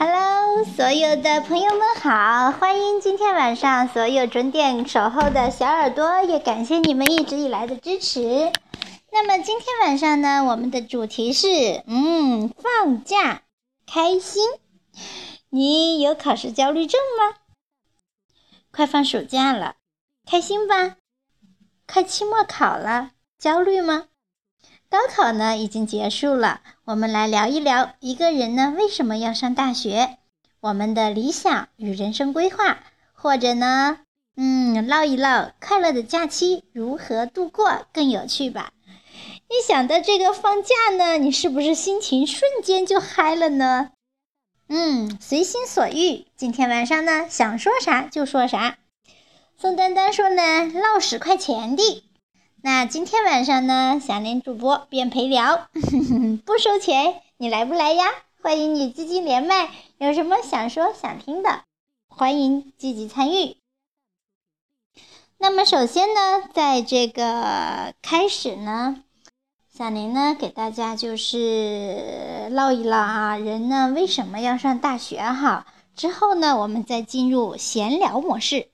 Hello，所有的朋友们好，欢迎今天晚上所有准点守候的小耳朵，也感谢你们一直以来的支持。那么今天晚上呢，我们的主题是，嗯，放假开心。你有考试焦虑症吗？快放暑假了，开心吧？快期末考了，焦虑吗？高考呢已经结束了，我们来聊一聊一个人呢为什么要上大学，我们的理想与人生规划，或者呢，嗯，唠一唠快乐的假期如何度过更有趣吧。一想到这个放假呢，你是不是心情瞬间就嗨了呢？嗯，随心所欲，今天晚上呢想说啥就说啥。宋丹丹说呢，唠十块钱的。那今天晚上呢，小林主播便陪聊，不收钱，你来不来呀？欢迎你积极连麦，有什么想说想听的，欢迎积极参与。那么首先呢，在这个开始呢，小林呢给大家就是唠一唠啊，人呢为什么要上大学哈？之后呢，我们再进入闲聊模式。